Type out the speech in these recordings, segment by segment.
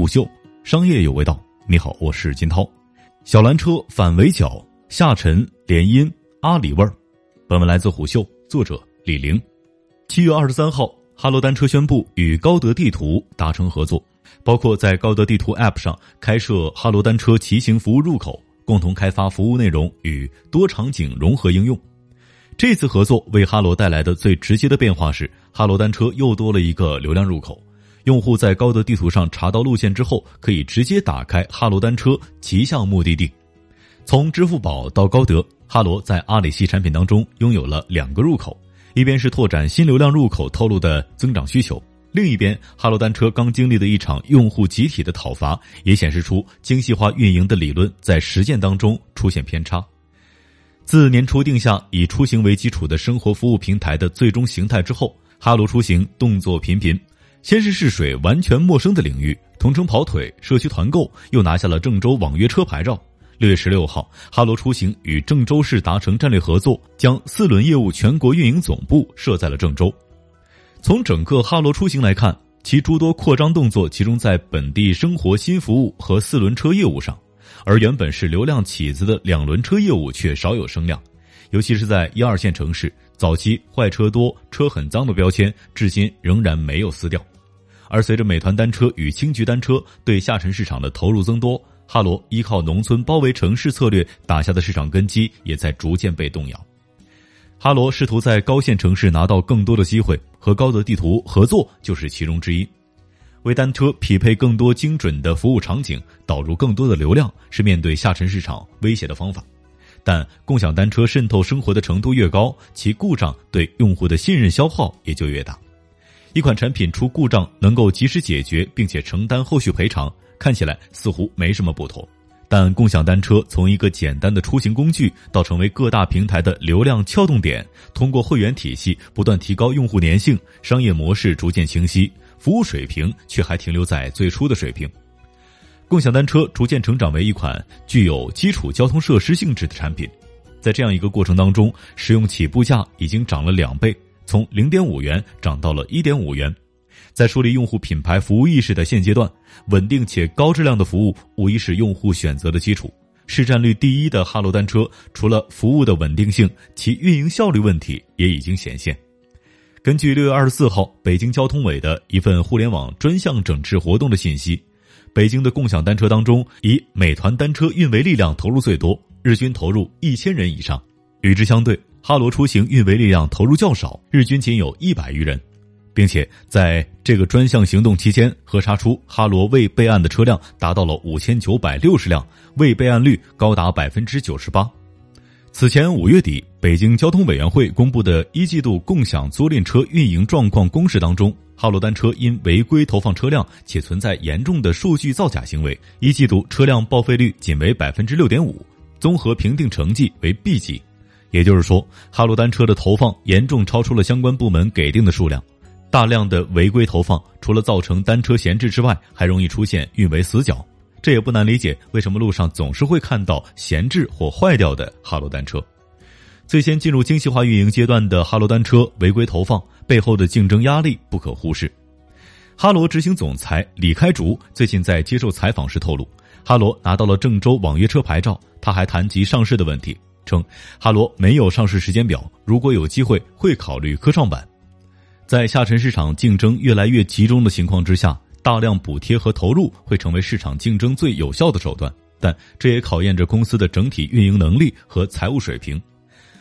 虎嗅，商业有味道。你好，我是金涛。小蓝车反围剿，下沉联姻阿里味儿。本文来自虎嗅，作者李玲。七月二十三号，哈罗单车宣布与高德地图达成合作，包括在高德地图 App 上开设哈罗单车骑行服务入口，共同开发服务内容与多场景融合应用。这次合作为哈罗带来的最直接的变化是，哈罗单车又多了一个流量入口。用户在高德地图上查到路线之后，可以直接打开哈罗单车骑向目的地。从支付宝到高德，哈罗在阿里系产品当中拥有了两个入口。一边是拓展新流量入口透露的增长需求，另一边哈罗单车刚经历的一场用户集体的讨伐，也显示出精细化运营的理论在实践当中出现偏差。自年初定下以出行为基础的生活服务平台的最终形态之后，哈罗出行动作频频，先是试水完全陌生的领域，同城跑腿、社区团购，又拿下了郑州网约车牌照。六月十六号，哈罗出行与郑州市达成战略合作，将四轮业务全国运营总部设在了郑州。从整个哈罗出行来看，其诸多扩张动作集中在本地生活新服务和四轮车业务上，而原本是流量起子的两轮车业务却少有声量，尤其是在一二线城市，早期坏车多、车很脏的标签至今仍然没有撕掉。而随着美团单车与青桔单车对下沉市场的投入增多。哈罗依靠农村包围城市策略打下的市场根基也在逐渐被动摇。哈罗试图在高线城市拿到更多的机会，和高德地图合作就是其中之一。为单车匹配更多精准的服务场景，导入更多的流量，是面对下沉市场威胁的方法。但共享单车渗透生活的程度越高，其故障对用户的信任消耗也就越大。一款产品出故障能够及时解决，并且承担后续赔偿。看起来似乎没什么不同，但共享单车从一个简单的出行工具到成为各大平台的流量撬动点，通过会员体系不断提高用户粘性，商业模式逐渐清晰，服务水平却还停留在最初的水平。共享单车逐渐成长为一款具有基础交通设施性质的产品，在这样一个过程当中，使用起步价已经涨了两倍，从零点五元涨到了一点五元。在树立用户品牌服务意识的现阶段，稳定且高质量的服务无疑是用户选择的基础。市占率第一的哈罗单车，除了服务的稳定性，其运营效率问题也已经显现。根据六月二十四号北京交通委的一份互联网专项整治活动的信息，北京的共享单车当中，以美团单车运维力量投入最多，日均投入一千人以上。与之相对，哈罗出行运维力量投入较少，日均仅有一百余人。并且在这个专项行动期间，核查出哈罗未备案的车辆达到了五千九百六十辆，未备案率高达百分之九十八。此前五月底，北京交通委员会公布的一季度共享租赁车运营状况公示当中，哈罗单车因违规投放车辆且存在严重的数据造假行为，一季度车辆报废率仅为百分之六点五，综合评定成绩为 B 级。也就是说，哈罗单车的投放严重超出了相关部门给定的数量。大量的违规投放，除了造成单车闲置之外，还容易出现运维死角。这也不难理解，为什么路上总是会看到闲置或坏掉的哈罗单车。最先进入精细化运营阶段的哈罗单车违规投放背后的竞争压力不可忽视。哈罗执行总裁李开竹最近在接受采访时透露，哈罗拿到了郑州网约车牌照。他还谈及上市的问题，称哈罗没有上市时间表，如果有机会会考虑科创板。在下沉市场竞争越来越集中的情况之下，大量补贴和投入会成为市场竞争最有效的手段，但这也考验着公司的整体运营能力和财务水平。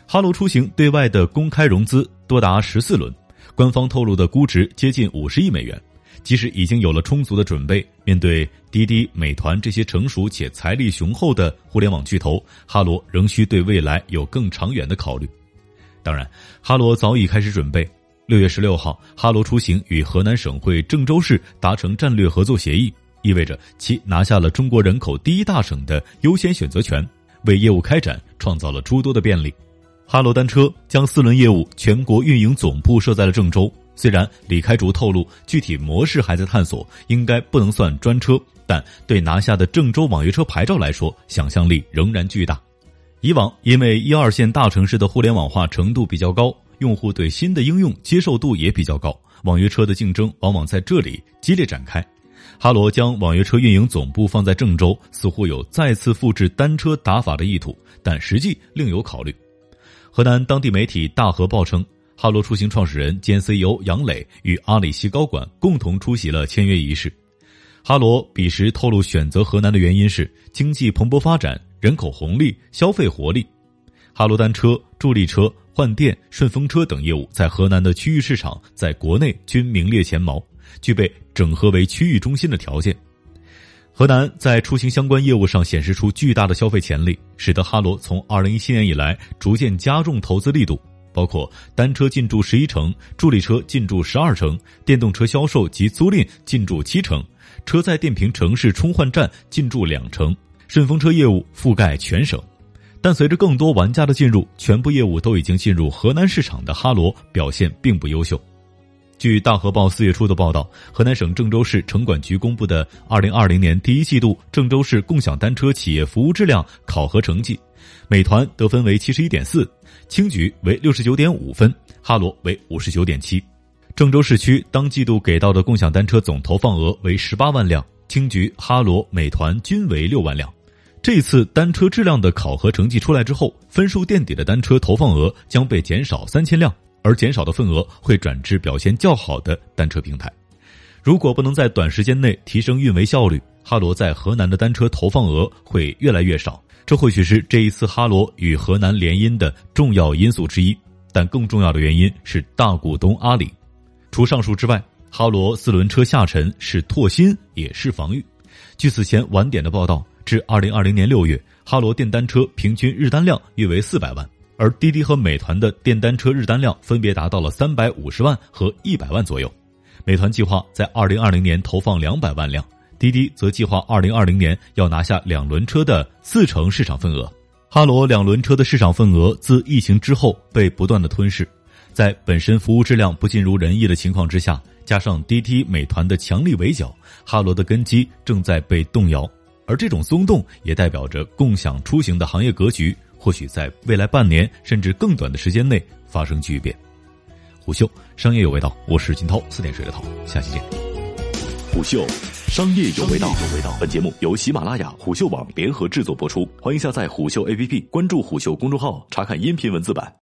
哈罗出行对外的公开融资多达十四轮，官方透露的估值接近五十亿美元。即使已经有了充足的准备，面对滴滴、美团这些成熟且财力雄厚的互联网巨头，哈罗仍需对未来有更长远的考虑。当然，哈罗早已开始准备。六月十六号，哈罗出行与河南省会郑州市达成战略合作协议，意味着其拿下了中国人口第一大省的优先选择权，为业务开展创造了诸多的便利。哈罗单车将四轮业务全国运营总部设在了郑州。虽然李开竹透露具体模式还在探索，应该不能算专车，但对拿下的郑州网约车牌照来说，想象力仍然巨大。以往因为一二线大城市的互联网化程度比较高。用户对新的应用接受度也比较高，网约车的竞争往往在这里激烈展开。哈罗将网约车运营总部放在郑州，似乎有再次复制单车打法的意图，但实际另有考虑。河南当地媒体大河报称，哈罗出行创始人兼 CEO 杨磊与阿里系高管共同出席了签约仪式。哈罗彼时透露，选择河南的原因是经济蓬勃发展、人口红利、消费活力。哈罗单车、助力车、换电、顺风车等业务在河南的区域市场在国内均名列前茅。具备整合为区域中心的条件，河南在出行相关业务上显示出巨大的消费潜力，使得哈罗从二零一七年以来逐渐加重投资力度，包括单车进驻十一城，助力车进驻十二城，电动车销售及租赁进驻七城，车载电瓶城市充换站进驻两城，顺风车业务覆盖全省。但随着更多玩家的进入，全部业务都已经进入河南市场的哈罗表现并不优秀。据大河报四月初的报道，河南省郑州市城管局公布的二零二零年第一季度郑州市共享单车企业服务质量考核成绩，美团得分为七十一点四，青桔为六十九点五分，哈罗为五十九点七。郑州市区当季度给到的共享单车总投放额为十八万辆，青桔、哈罗、美团均为六万辆。这次单车质量的考核成绩出来之后，分数垫底的单车投放额将被减少三千辆。而减少的份额会转至表现较好的单车平台。如果不能在短时间内提升运维效率，哈罗在河南的单车投放额会越来越少。这或许是这一次哈罗与河南联姻的重要因素之一。但更重要的原因是大股东阿里。除上述之外，哈罗四轮车下沉是拓新也是防御。据此前晚点的报道，至二零二零年六月，哈罗电单车平均日单量约为四百万。而滴滴和美团的电单车日单量分别达到了三百五十万和一百万左右。美团计划在二零二零年投放两百万辆，滴滴则计划二零二零年要拿下两轮车的四成市场份额。哈罗两轮车的市场份额自疫情之后被不断的吞噬，在本身服务质量不尽如人意的情况之下，加上滴滴、美团的强力围剿，哈罗的根基正在被动摇。而这种松动也代表着共享出行的行业格局。或许在未来半年甚至更短的时间内发生巨变。虎嗅商业有味道，我是金涛，四点水的涛，下期见。虎嗅商业有味道，本节目由喜马拉雅、虎嗅网联合制作播出，欢迎下载虎嗅 APP，关注虎嗅公众号，查看音频文字版。